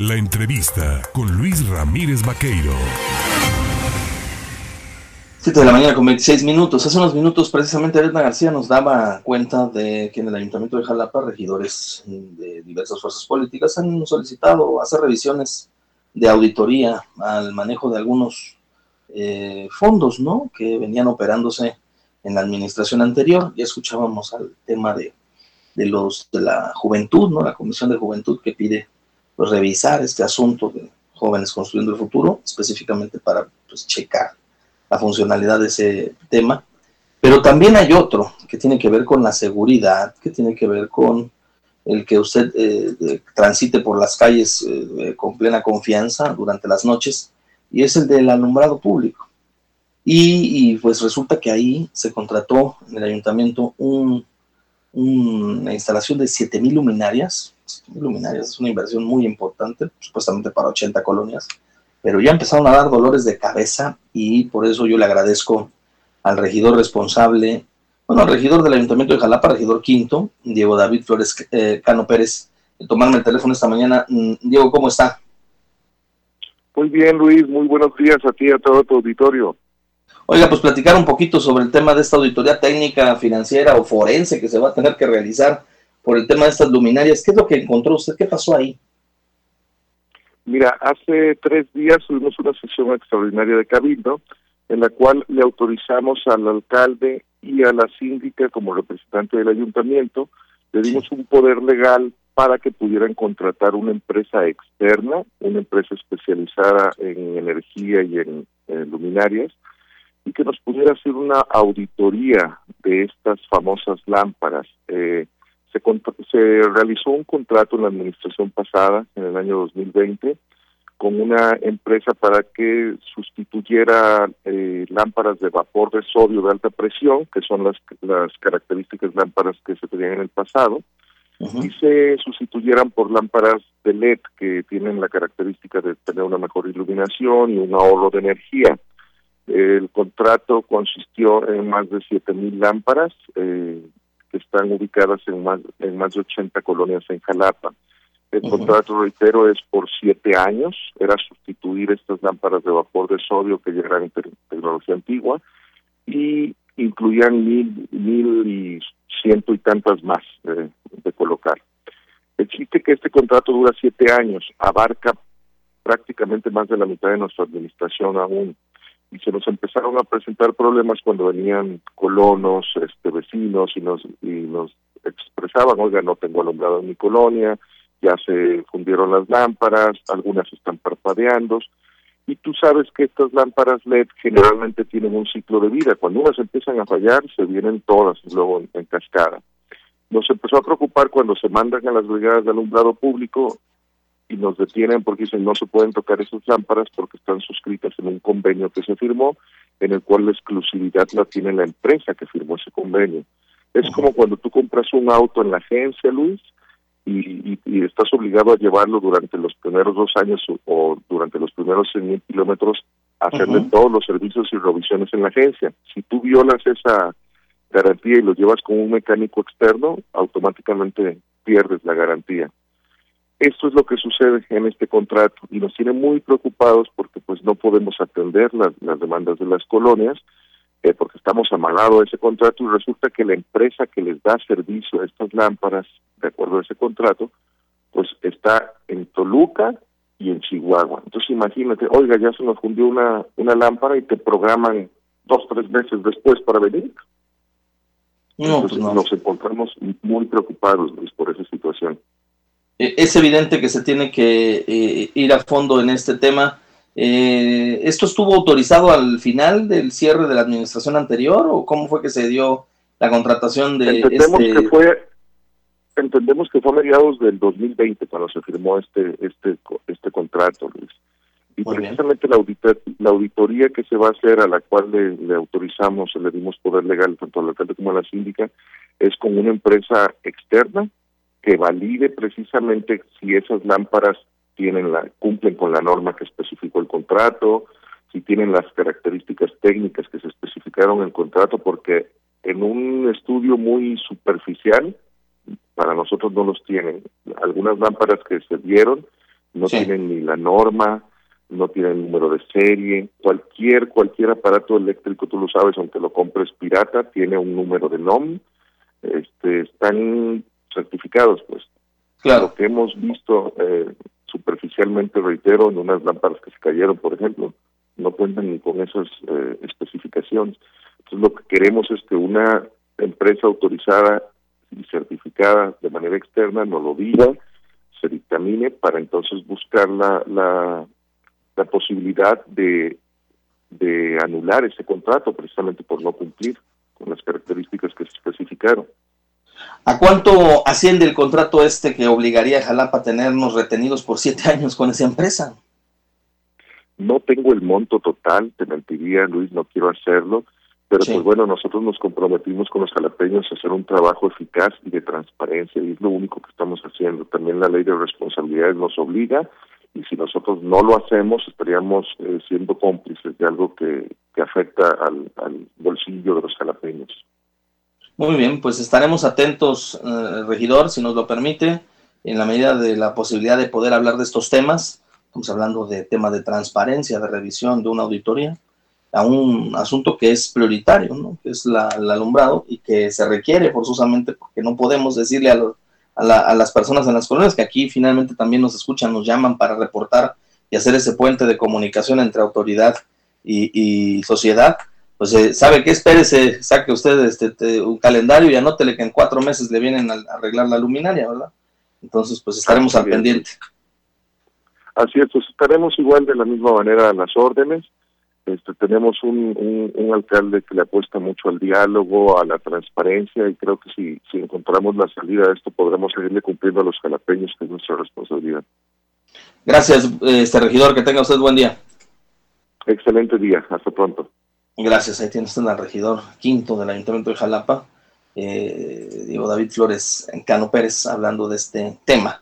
La entrevista con Luis Ramírez Vaqueiro. 7 de la mañana con 26 minutos. Hace unos minutos precisamente Edna García nos daba cuenta de que en el Ayuntamiento de Jalapa regidores de diversas fuerzas políticas han solicitado hacer revisiones de auditoría al manejo de algunos eh, fondos, ¿no? Que venían operándose en la administración anterior. Ya escuchábamos al tema de, de los de la juventud, ¿no? La Comisión de Juventud que pide pues, revisar este asunto de jóvenes construyendo el futuro, específicamente para pues, checar la funcionalidad de ese tema, pero también hay otro que tiene que ver con la seguridad, que tiene que ver con el que usted eh, transite por las calles eh, con plena confianza durante las noches, y es el del alumbrado público. Y, pues resulta que ahí se contrató en el ayuntamiento un, una instalación de 7.000 luminarias. 7.000 luminarias es una inversión muy importante, supuestamente para 80 colonias, pero ya empezaron a dar dolores de cabeza y por eso yo le agradezco al regidor responsable, bueno, al regidor del Ayuntamiento de Jalapa, regidor quinto, Diego David Flores eh, Cano Pérez, tomarme el teléfono esta mañana. Mm, Diego, ¿cómo está? Muy bien, Luis, muy buenos días a ti y a todo tu auditorio. Oiga, pues platicar un poquito sobre el tema de esta auditoría técnica, financiera o forense que se va a tener que realizar por el tema de estas luminarias. ¿Qué es lo que encontró usted? ¿Qué pasó ahí? Mira, hace tres días tuvimos una sesión extraordinaria de Cabildo en la cual le autorizamos al alcalde y a la síndica como representante del ayuntamiento, le dimos un poder legal para que pudieran contratar una empresa externa, una empresa especializada en energía y en, luminarias, y que nos pudiera hacer una auditoría de estas famosas lámparas. Eh, se, se realizó un contrato en la administración pasada, en el año 2020, con una empresa para que sustituyera eh, lámparas de vapor de sodio de alta presión, que son las, las características lámparas que se tenían en el pasado, y se sustituyeran por lámparas de LED que tienen la característica de tener una mejor iluminación y un ahorro de energía. El contrato consistió en más de 7.000 lámparas, eh, que están ubicadas en más, en más de 80 colonias en Jalapa. El contrato, reitero, es por siete años, era sustituir estas lámparas de vapor de sodio que ya eran tecnología antigua y incluían mil, mil y ciento y tantas más de colocar. Existe que este contrato dura siete años, abarca prácticamente más de la mitad de nuestra administración aún y se nos empezaron a presentar problemas cuando venían colonos, este vecinos y nos y nos expresaban, oiga, no tengo alumbrado en mi colonia, ya se fundieron las lámparas, algunas están parpadeando y tú sabes que estas lámparas LED generalmente tienen un ciclo de vida, cuando unas empiezan a fallar se vienen todas luego en cascada. Nos empezó a preocupar cuando se mandan a las brigadas de alumbrado público y nos detienen porque dicen no se pueden tocar esas lámparas porque están suscritas en un convenio que se firmó en el cual la exclusividad la tiene la empresa que firmó ese convenio. Es como cuando tú compras un auto en la agencia, Luis, y, estás obligado a llevarlo durante los primeros dos años o, durante los primeros 100 mil kilómetros a hacerle todos los servicios y revisiones en la agencia. Si tú violas esa garantía y lo llevas con un mecánico externo, automáticamente pierdes la garantía. Esto es lo que sucede en este contrato y nos tiene muy preocupados porque pues no podemos atender las, demandas de las colonias eh, porque estamos amagados a ese contrato y resulta que la empresa que les da servicio a estas lámparas, de acuerdo a ese contrato, pues está en Toluca y en Chihuahua. Entonces imagínate, oiga, ya se nos fundió una, una lámpara y te programan dos, tres meses después para venir. No, pues nos encontramos muy preocupados por esa situación. Eh, es evidente que se tiene que eh, ir a fondo en este tema. Eh, ¿Esto estuvo autorizado al final del cierre de la administración anterior o cómo fue que se dio la contratación de entendemos este... Que fue, entendemos que fue a mediados del 2020 cuando se firmó este este este contrato, Luis. Y precisamente la, la auditoría que se va a hacer, a la cual le, le autorizamos, le dimos poder legal tanto al alcalde como a la síndica, es con una empresa externa que valide precisamente si esas lámparas tienen la, cumplen con la norma que especificó el contrato, si tienen las características técnicas que se especificaron en el contrato, porque en un estudio muy superficial, para nosotros no los tienen. Algunas lámparas que se dieron no tienen ni la norma, no tienen número de serie, cualquier cualquier aparato eléctrico, tú lo sabes, aunque lo compres pirata, tiene un número de NOM, este, están certificados, pues. Claro. Lo que hemos visto eh, superficialmente, reitero, en unas lámparas que se cayeron, por ejemplo, no cuentan ni con esas eh, especificaciones. Entonces, lo que queremos es que una empresa autorizada y certificada de manera externa nos lo diga, se dictamine para entonces buscar la, la, la posibilidad de, de anular ese contrato precisamente por no cumplir con las características que se especificaron. ¿A cuánto asciende el contrato este que obligaría a Jalapa a tenernos retenidos por siete años con esa empresa? No tengo el monto total, te mentiría Luis, no quiero hacerlo, pero pues bueno, nosotros nos comprometimos con los jalapeños a hacer un trabajo eficaz y de transparencia y es lo único que estamos haciendo. También la ley de responsabilidades nos obliga y si nosotros no lo hacemos estaríamos eh, siendo cómplices de algo que, que afecta al, al bolsillo de los jalapeños. Muy bien, pues estaremos atentos, eh, regidor, si nos lo permite, en la medida de la posibilidad de poder hablar de estos temas. Estamos hablando de temas de transparencia, de revisión, de una auditoría, a un asunto que es prioritario, ¿no? que es la, el alumbrado y que se requiere forzosamente porque no podemos decirle a, a, las personas en las colonias que aquí finalmente también nos escuchan, nos llaman para reportar y hacer ese puente de comunicación entre autoridad y sociedad pues eh, sabe que espérese, saque usted este, un calendario y anótele que en cuatro meses le vienen a, arreglar la luminaria, ¿verdad? Entonces, pues estaremos al pendiente. Así es, pues estaremos igual de la misma manera a las órdenes. Este, tenemos un, un, alcalde que le apuesta mucho al diálogo, a la transparencia y creo que si, si encontramos la salida a esto podremos seguirle cumpliendo a los jalapeños, que es nuestra responsabilidad. Gracias, este regidor, que tenga usted buen día. Excelente día, hasta pronto. Gracias, ahí tiene usted al regidor quinto del Ayuntamiento de Jalapa, eh, Diego David Flores Cano Pérez, hablando de este tema.